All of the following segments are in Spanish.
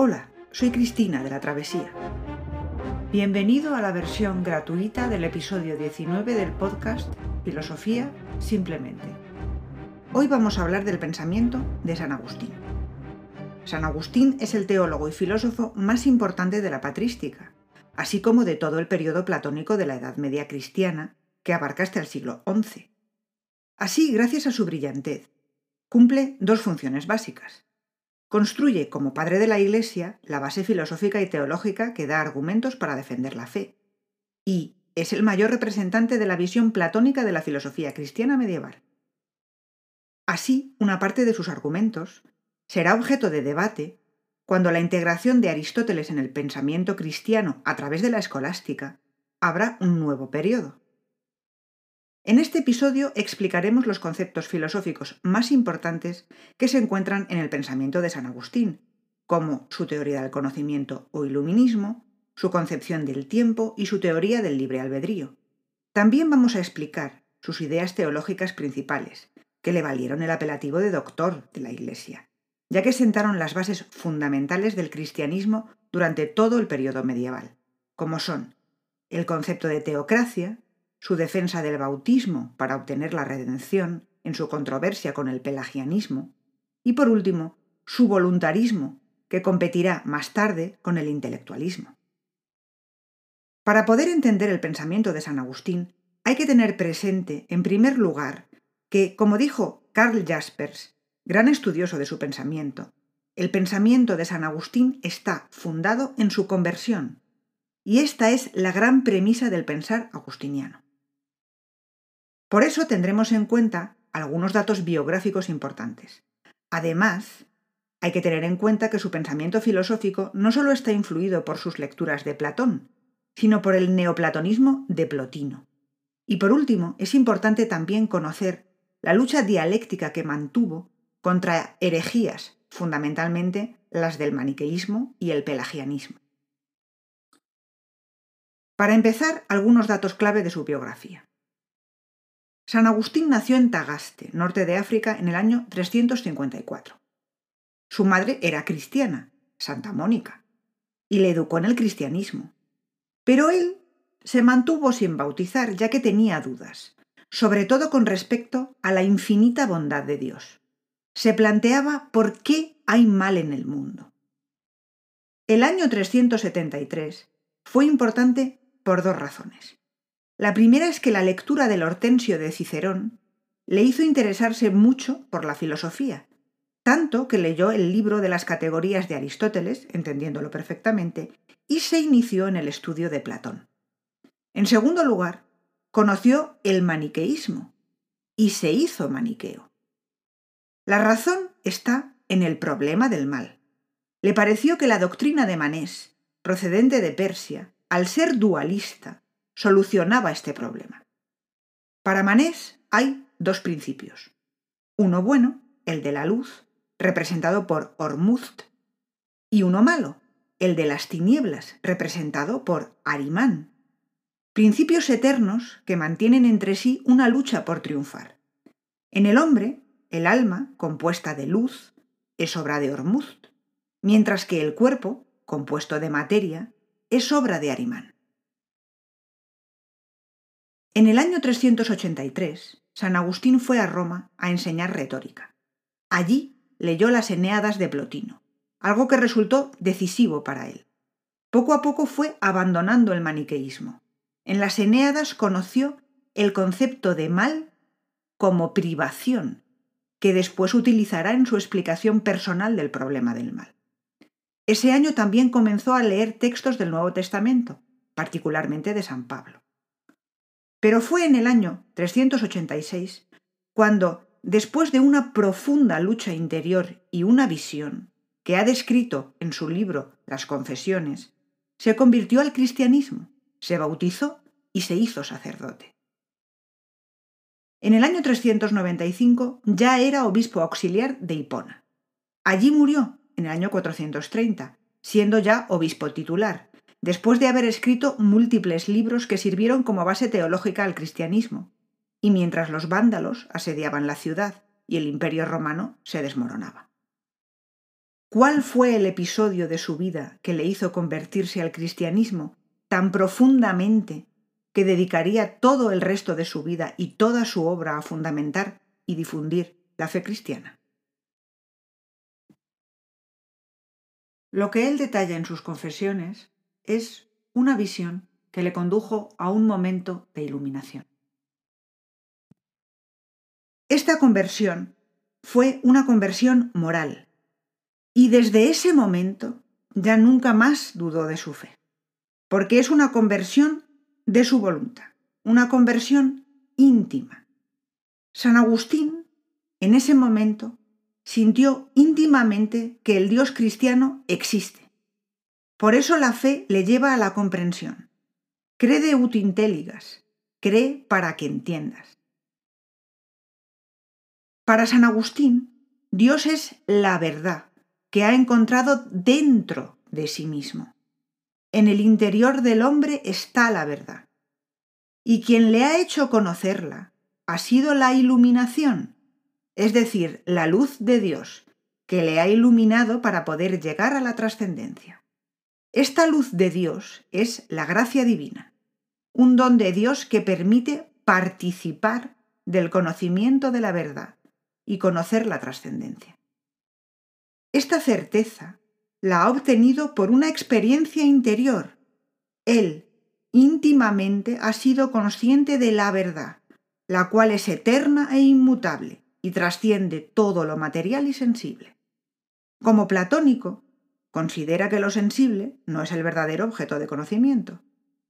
Hola, soy Cristina de la Travesía. Bienvenido a la versión gratuita del episodio 19 del podcast Filosofía Simplemente. Hoy vamos a hablar del pensamiento de San Agustín. San Agustín es el teólogo y filósofo más importante de la patrística, así como de todo el periodo platónico de la Edad Media cristiana, que abarca hasta el siglo XI. Así, gracias a su brillantez, cumple dos funciones básicas. Construye, como padre de la Iglesia, la base filosófica y teológica que da argumentos para defender la fe. Y es el mayor representante de la visión platónica de la filosofía cristiana medieval. Así, una parte de sus argumentos será objeto de debate cuando la integración de Aristóteles en el pensamiento cristiano a través de la escolástica habrá un nuevo periodo. En este episodio explicaremos los conceptos filosóficos más importantes que se encuentran en el pensamiento de San Agustín, como su teoría del conocimiento o iluminismo, su concepción del tiempo y su teoría del libre albedrío. También vamos a explicar sus ideas teológicas principales, que le valieron el apelativo de doctor de la Iglesia, ya que sentaron las bases fundamentales del cristianismo durante todo el periodo medieval, como son el concepto de teocracia, su defensa del bautismo para obtener la redención en su controversia con el pelagianismo, y por último, su voluntarismo, que competirá más tarde con el intelectualismo. Para poder entender el pensamiento de San Agustín, hay que tener presente, en primer lugar, que, como dijo Karl Jaspers, gran estudioso de su pensamiento, el pensamiento de San Agustín está fundado en su conversión, y esta es la gran premisa del pensar agustiniano. Por eso tendremos en cuenta algunos datos biográficos importantes. Además, hay que tener en cuenta que su pensamiento filosófico no solo está influido por sus lecturas de Platón, sino por el neoplatonismo de Plotino. Y por último, es importante también conocer la lucha dialéctica que mantuvo contra herejías, fundamentalmente las del maniqueísmo y el pelagianismo. Para empezar, algunos datos clave de su biografía. San Agustín nació en Tagaste, norte de África, en el año 354. Su madre era cristiana, Santa Mónica, y le educó en el cristianismo. Pero él se mantuvo sin bautizar ya que tenía dudas, sobre todo con respecto a la infinita bondad de Dios. Se planteaba por qué hay mal en el mundo. El año 373 fue importante por dos razones. La primera es que la lectura del Hortensio de Cicerón le hizo interesarse mucho por la filosofía, tanto que leyó el libro de las categorías de Aristóteles, entendiéndolo perfectamente, y se inició en el estudio de Platón. En segundo lugar, conoció el maniqueísmo y se hizo maniqueo. La razón está en el problema del mal. Le pareció que la doctrina de Manés, procedente de Persia, al ser dualista, solucionaba este problema. Para Manés hay dos principios. Uno bueno, el de la luz, representado por Ormuzd, y uno malo, el de las tinieblas, representado por Arimán. Principios eternos que mantienen entre sí una lucha por triunfar. En el hombre, el alma, compuesta de luz, es obra de Ormuzd, mientras que el cuerpo, compuesto de materia, es obra de Arimán. En el año 383, San Agustín fue a Roma a enseñar retórica. Allí leyó las Eneadas de Plotino, algo que resultó decisivo para él. Poco a poco fue abandonando el maniqueísmo. En las Eneadas conoció el concepto de mal como privación, que después utilizará en su explicación personal del problema del mal. Ese año también comenzó a leer textos del Nuevo Testamento, particularmente de San Pablo. Pero fue en el año 386 cuando, después de una profunda lucha interior y una visión, que ha descrito en su libro Las Confesiones, se convirtió al cristianismo, se bautizó y se hizo sacerdote. En el año 395 ya era obispo auxiliar de Hipona. Allí murió, en el año 430, siendo ya obispo titular, después de haber escrito múltiples libros que sirvieron como base teológica al cristianismo, y mientras los vándalos asediaban la ciudad y el imperio romano se desmoronaba. cuál fue el episodio de su vida que le hizo convertirse al cristianismo tan profundamente que dedicaría todo el resto de su vida y toda su obra a fundamentar y difundir la fe cristiana. Lo que él detalla en sus confesiones es una visión que le condujo a un momento de iluminación. Esta conversión fue una conversión moral, y desde ese momento ya nunca más dudó de su fe, porque es una conversión de su voluntad, una conversión íntima. San Agustín, en ese momento, sintió íntimamente que el Dios cristiano existe. Por eso la fe le lleva a la comprensión. Cree ut intelligas, cree para que entiendas. Para San Agustín, Dios es la verdad, que ha encontrado dentro de sí mismo. En el interior del hombre está la verdad. Y quien le ha hecho conocerla ha sido la iluminación, es decir, la luz de Dios, que le ha iluminado para poder llegar a la trascendencia. Esta luz de Dios es la gracia divina, un don de Dios que permite participar del conocimiento de la verdad y conocer la trascendencia. Esta certeza la ha obtenido por una experiencia interior. Él, íntimamente, ha sido consciente de la verdad, la cual es eterna e inmutable y trasciende todo lo material y sensible. Como platónico, considera que lo sensible no es el verdadero objeto de conocimiento.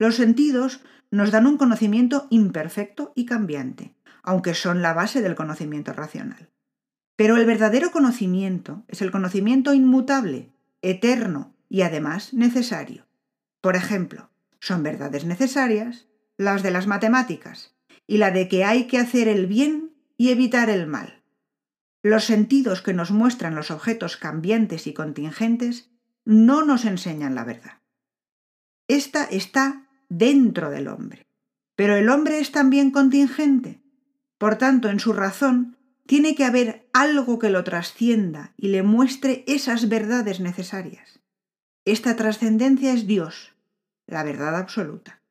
Los sentidos nos dan un conocimiento imperfecto y cambiante, aunque son la base del conocimiento racional. Pero el verdadero conocimiento es el conocimiento inmutable, eterno y además necesario. Por ejemplo, son verdades necesarias las de las matemáticas y la de que hay que hacer el bien y evitar el mal. Los sentidos que nos muestran los objetos cambiantes y contingentes no nos enseñan la verdad. Esta está dentro del hombre, pero el hombre es también contingente. Por tanto, en su razón tiene que haber algo que lo trascienda y le muestre esas verdades necesarias. Esta trascendencia es Dios, la verdad absoluta.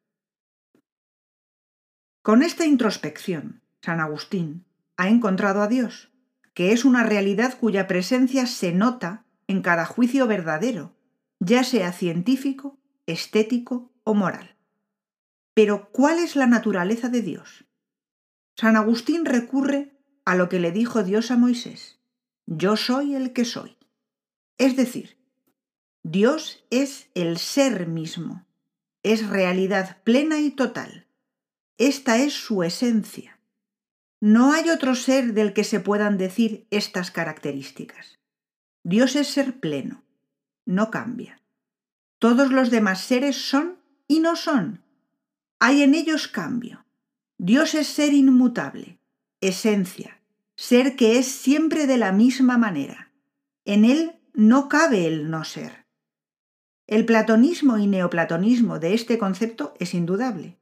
Con esta introspección, San Agustín ha encontrado a Dios, que es una realidad cuya presencia se nota en cada juicio verdadero, ya sea científico, estético o moral. Pero, ¿cuál es la naturaleza de Dios? San Agustín recurre a lo que le dijo Dios a Moisés, yo soy el que soy. Es decir, Dios es el ser mismo, es realidad plena y total. Esta es su esencia. No hay otro ser del que se puedan decir estas características. Dios es ser pleno, no cambia. Todos los demás seres son y no son. Hay en ellos cambio. Dios es ser inmutable, esencia, ser que es siempre de la misma manera. En él no cabe el no ser. El platonismo y neoplatonismo de este concepto es indudable,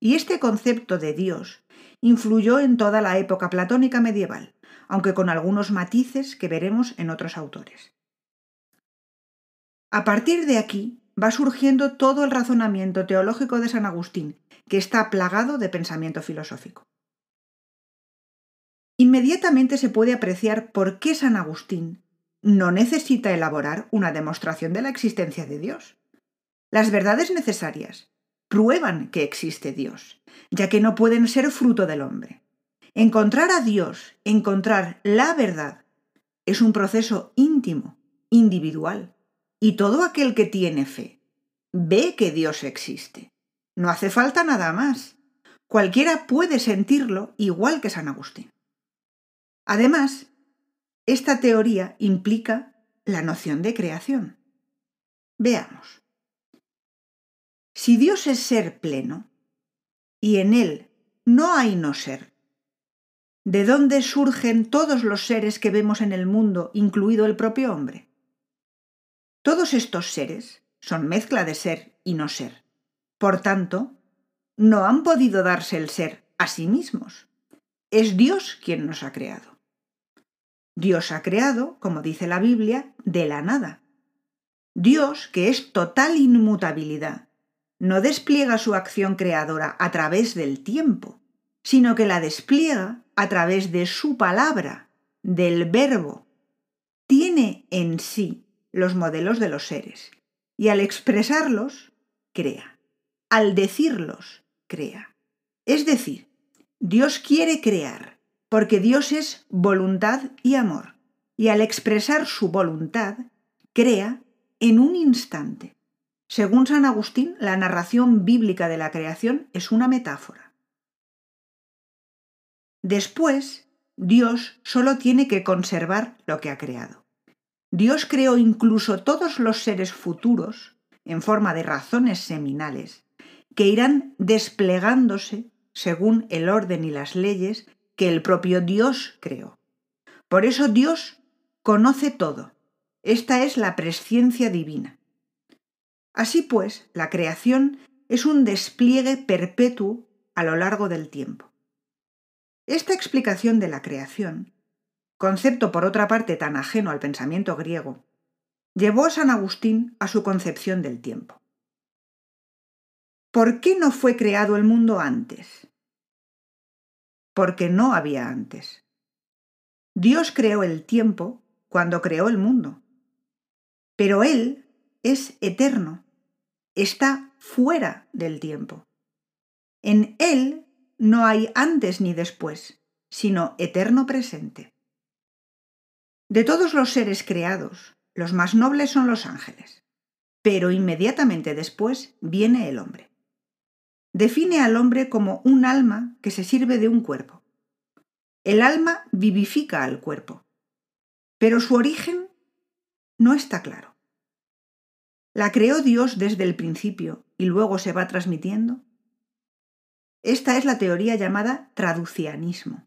y este concepto de Dios influyó en toda la época platónica medieval, aunque con algunos matices que veremos en otros autores. A partir de aquí va surgiendo todo el razonamiento teológico de San Agustín, que está plagado de pensamiento filosófico. Inmediatamente se puede apreciar por qué San Agustín no necesita elaborar una demostración de la existencia de Dios. Las verdades necesarias prueban que existe Dios, ya que no pueden ser fruto del hombre. Encontrar a Dios, encontrar la verdad, es un proceso íntimo, individual, y todo aquel que tiene fe ve que Dios existe. No hace falta nada más. Cualquiera puede sentirlo igual que San Agustín. Además, esta teoría implica la noción de creación. Veamos. Si Dios es ser pleno y en él no hay no ser, ¿de dónde surgen todos los seres que vemos en el mundo, incluido el propio hombre? Todos estos seres son mezcla de ser y no ser. Por tanto, no han podido darse el ser a sí mismos. Es Dios quien nos ha creado. Dios ha creado, como dice la Biblia, de la nada. Dios, que es total inmutabilidad, no despliega su acción creadora a través del tiempo, sino que la despliega a través de su palabra, del verbo. Tiene en sí los modelos de los seres y al expresarlos, crea. Al decirlos, crea. Es decir, Dios quiere crear, porque Dios es voluntad y amor, y al expresar su voluntad, crea en un instante. Según San Agustín, la narración bíblica de la creación es una metáfora. Después, Dios solo tiene que conservar lo que ha creado. Dios creó incluso todos los seres futuros, en forma de razones seminales, que irán desplegándose según el orden y las leyes que el propio Dios creó. Por eso Dios conoce todo. Esta es la presciencia divina. Así pues, la creación es un despliegue perpetuo a lo largo del tiempo. Esta explicación de la creación concepto por otra parte tan ajeno al pensamiento griego, llevó a San Agustín a su concepción del tiempo. ¿Por qué no fue creado el mundo antes? Porque no había antes. Dios creó el tiempo cuando creó el mundo. Pero Él es eterno, está fuera del tiempo. En Él no hay antes ni después, sino eterno presente. De todos los seres creados, los más nobles son los ángeles, pero inmediatamente después viene el hombre. Define al hombre como un alma que se sirve de un cuerpo. El alma vivifica al cuerpo, pero su origen no está claro. ¿La creó Dios desde el principio y luego se va transmitiendo? Esta es la teoría llamada traducianismo.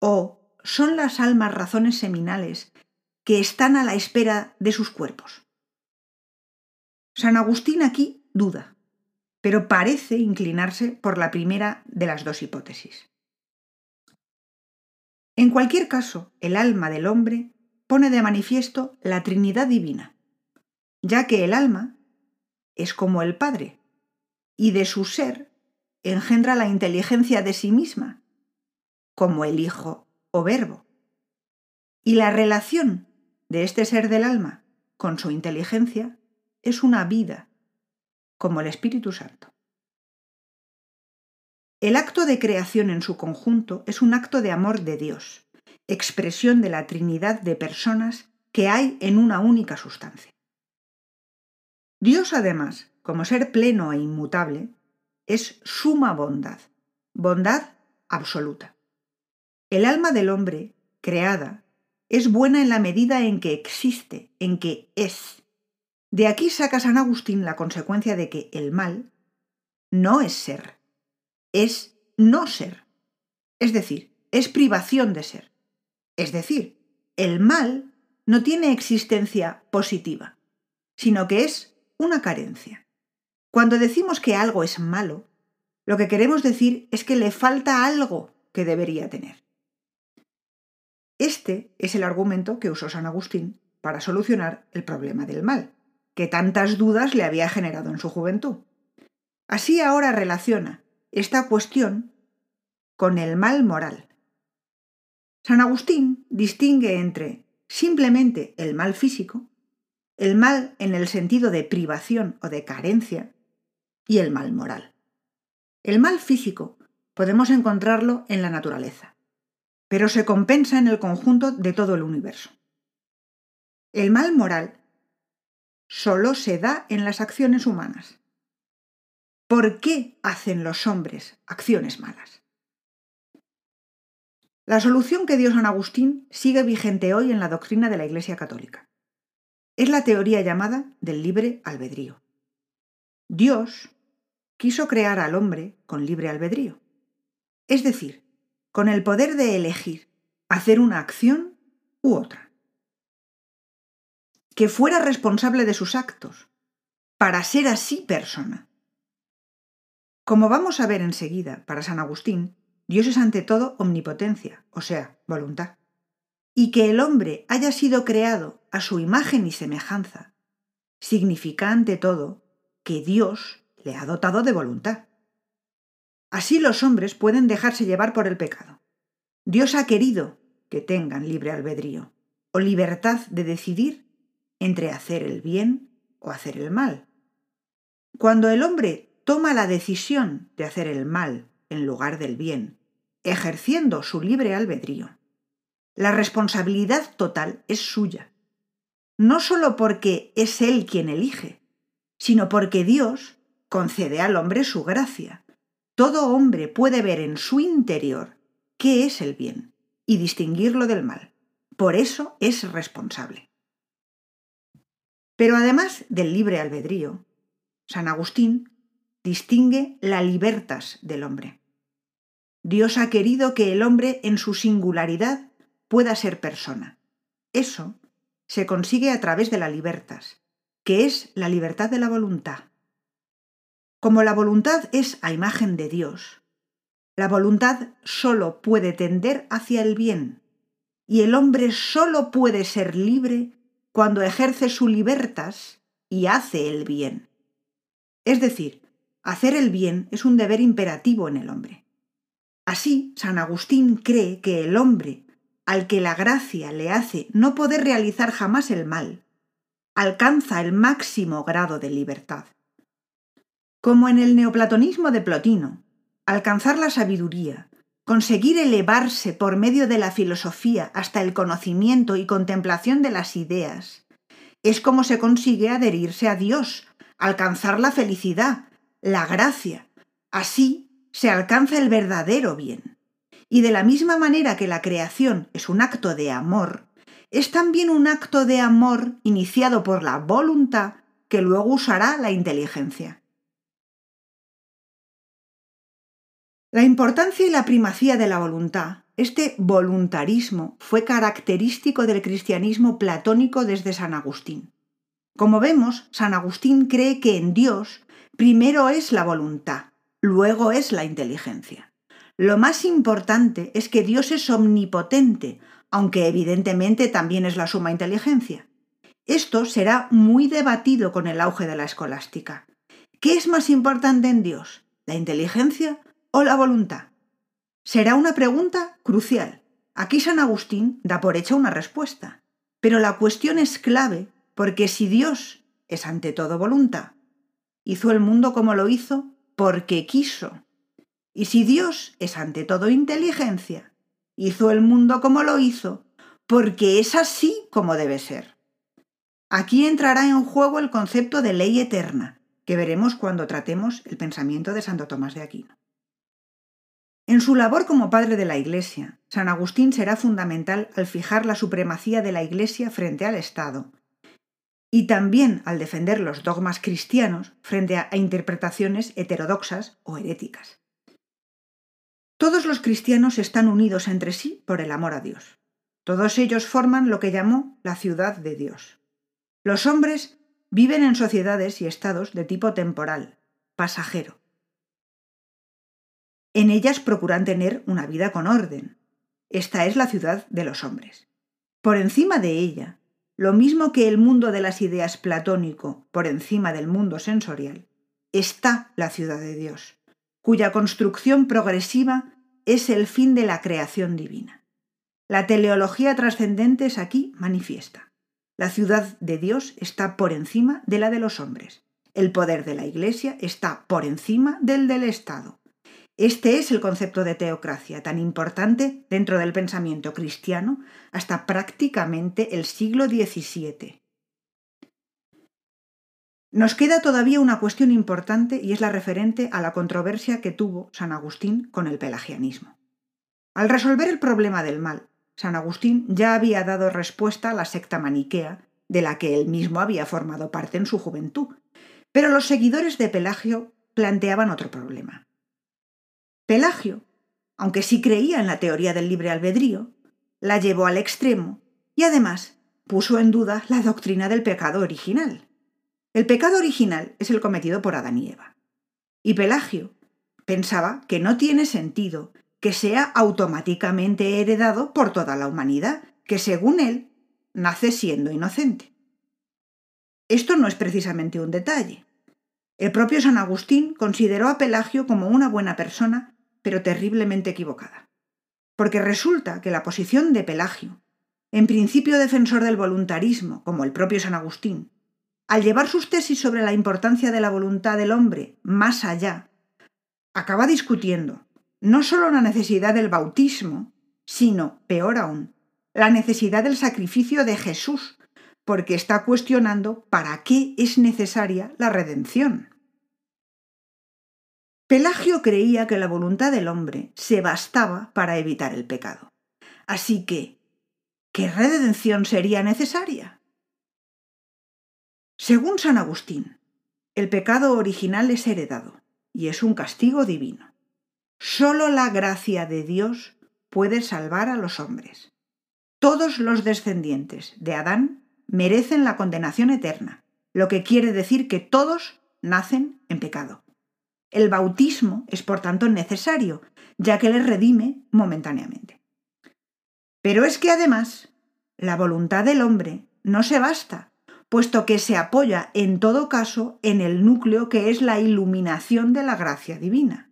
O son las almas razones seminales que están a la espera de sus cuerpos. San Agustín aquí duda, pero parece inclinarse por la primera de las dos hipótesis. En cualquier caso, el alma del hombre pone de manifiesto la Trinidad Divina, ya que el alma es como el Padre, y de su ser engendra la inteligencia de sí misma, como el Hijo o verbo. Y la relación de este ser del alma con su inteligencia es una vida, como el Espíritu Santo. El acto de creación en su conjunto es un acto de amor de Dios, expresión de la Trinidad de personas que hay en una única sustancia. Dios, además, como ser pleno e inmutable, es suma bondad, bondad absoluta. El alma del hombre, creada, es buena en la medida en que existe, en que es. De aquí saca San Agustín la consecuencia de que el mal no es ser, es no ser. Es decir, es privación de ser. Es decir, el mal no tiene existencia positiva, sino que es una carencia. Cuando decimos que algo es malo, lo que queremos decir es que le falta algo que debería tener. Este es el argumento que usó San Agustín para solucionar el problema del mal, que tantas dudas le había generado en su juventud. Así ahora relaciona esta cuestión con el mal moral. San Agustín distingue entre simplemente el mal físico, el mal en el sentido de privación o de carencia, y el mal moral. El mal físico podemos encontrarlo en la naturaleza pero se compensa en el conjunto de todo el universo. El mal moral solo se da en las acciones humanas. ¿Por qué hacen los hombres acciones malas? La solución que dio San Agustín sigue vigente hoy en la doctrina de la Iglesia Católica. Es la teoría llamada del libre albedrío. Dios quiso crear al hombre con libre albedrío. Es decir, con el poder de elegir hacer una acción u otra. Que fuera responsable de sus actos, para ser así persona. Como vamos a ver enseguida, para San Agustín, Dios es ante todo omnipotencia, o sea, voluntad. y que el hombre haya sido creado a su imagen y semejanza, significa ante todo que Dios le ha dotado de voluntad. Así los hombres pueden dejarse llevar por el pecado. Dios ha querido que tengan libre albedrío o libertad de decidir entre hacer el bien o hacer el mal. Cuando el hombre toma la decisión de hacer el mal en lugar del bien, ejerciendo su libre albedrío, la responsabilidad total es suya, no solo porque es él quien elige, sino porque Dios concede al hombre su gracia. Todo hombre puede ver en su interior qué es el bien y distinguirlo del mal. Por eso es responsable. Pero además del libre albedrío, San Agustín distingue la libertas del hombre. Dios ha querido que el hombre en su singularidad pueda ser persona. Eso se consigue a través de la libertas, que es la libertad de la voluntad. Como la voluntad es a imagen de Dios, la voluntad solo puede tender hacia el bien, y el hombre solo puede ser libre cuando ejerce su libertas y hace el bien. Es decir, hacer el bien es un deber imperativo en el hombre. Así, San Agustín cree que el hombre, al que la gracia le hace no poder realizar jamás el mal, alcanza el máximo grado de libertad. Como en el neoplatonismo de Plotino, alcanzar la sabiduría, conseguir elevarse por medio de la filosofía hasta el conocimiento y contemplación de las ideas, es como se consigue adherirse a Dios, alcanzar la felicidad, la gracia. Así se alcanza el verdadero bien. Y de la misma manera que la creación es un acto de amor, es también un acto de amor iniciado por la voluntad que luego usará la inteligencia. La importancia y la primacía de la voluntad, este voluntarismo, fue característico del cristianismo platónico desde San Agustín. Como vemos, San Agustín cree que en Dios primero es la voluntad, luego es la inteligencia. Lo más importante es que Dios es omnipotente, aunque evidentemente también es la suma inteligencia. Esto será muy debatido con el auge de la escolástica. ¿Qué es más importante en Dios? ¿La inteligencia o la voluntad? Será una pregunta crucial. Aquí San Agustín da por hecha una respuesta. Pero la cuestión es clave porque si Dios es ante todo voluntad, hizo el mundo como lo hizo porque quiso. Y si Dios es ante todo inteligencia, hizo el mundo como lo hizo porque es así como debe ser. Aquí entrará en juego el concepto de ley eterna, que veremos cuando tratemos el pensamiento de Santo Tomás de Aquino. En su labor como padre de la Iglesia, San Agustín será fundamental al fijar la supremacía de la Iglesia frente al Estado y también al defender los dogmas cristianos frente a interpretaciones heterodoxas o heréticas. Todos los cristianos están unidos entre sí por el amor a Dios. Todos ellos forman lo que llamó la ciudad de Dios. Los hombres viven en sociedades y estados de tipo temporal, pasajero. En ellas procuran tener una vida con orden. Esta es la ciudad de los hombres. Por encima de ella lo mismo que el mundo de las ideas platónico por encima del mundo sensorial, está la ciudad de Dios, cuya construcción progresiva es el fin de la creación divina. La teleología trascendente es aquí manifiesta. La ciudad de Dios está por encima de la de los hombres. El poder de la Iglesia está por encima del del Estado. Este es el concepto de teocracia, tan importante dentro del pensamiento cristiano hasta prácticamente el siglo XVII. Nos queda todavía una cuestión importante y es la referente a la controversia que tuvo San Agustín con el pelagianismo. Al resolver el problema del mal, San Agustín ya había dado respuesta a la secta maniquea, de la que él mismo había formado parte en su juventud, pero los seguidores de Pelagio planteaban otro problema. Pelagio, aunque sí creía en la teoría del libre albedrío, la llevó al extremo y además puso en duda la doctrina del pecado original. El pecado original es el cometido por Adán y Eva. Y Pelagio pensaba que no tiene sentido que sea automáticamente heredado por toda la humanidad, que según él nace siendo inocente. Esto no es precisamente un detalle. El propio San Agustín consideró a Pelagio como una buena persona, pero terriblemente equivocada. Porque resulta que la posición de Pelagio, en principio defensor del voluntarismo, como el propio San Agustín, al llevar sus tesis sobre la importancia de la voluntad del hombre más allá, acaba discutiendo no solo la necesidad del bautismo, sino, peor aún, la necesidad del sacrificio de Jesús, porque está cuestionando para qué es necesaria la redención. Pelagio creía que la voluntad del hombre se bastaba para evitar el pecado. Así que, ¿qué redención sería necesaria? Según San Agustín, el pecado original es heredado y es un castigo divino. Solo la gracia de Dios puede salvar a los hombres. Todos los descendientes de Adán merecen la condenación eterna, lo que quiere decir que todos nacen en pecado. El bautismo es por tanto necesario, ya que les redime momentáneamente. Pero es que además, la voluntad del hombre no se basta, puesto que se apoya en todo caso en el núcleo que es la iluminación de la gracia divina.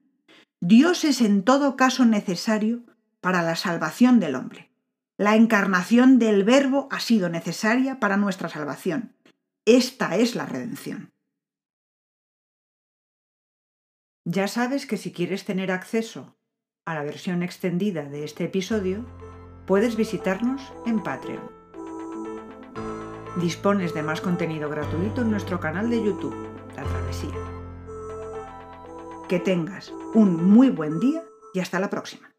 Dios es en todo caso necesario para la salvación del hombre. La encarnación del Verbo ha sido necesaria para nuestra salvación. Esta es la redención. Ya sabes que si quieres tener acceso a la versión extendida de este episodio, puedes visitarnos en Patreon. Dispones de más contenido gratuito en nuestro canal de YouTube, La Travesía. Que tengas un muy buen día y hasta la próxima.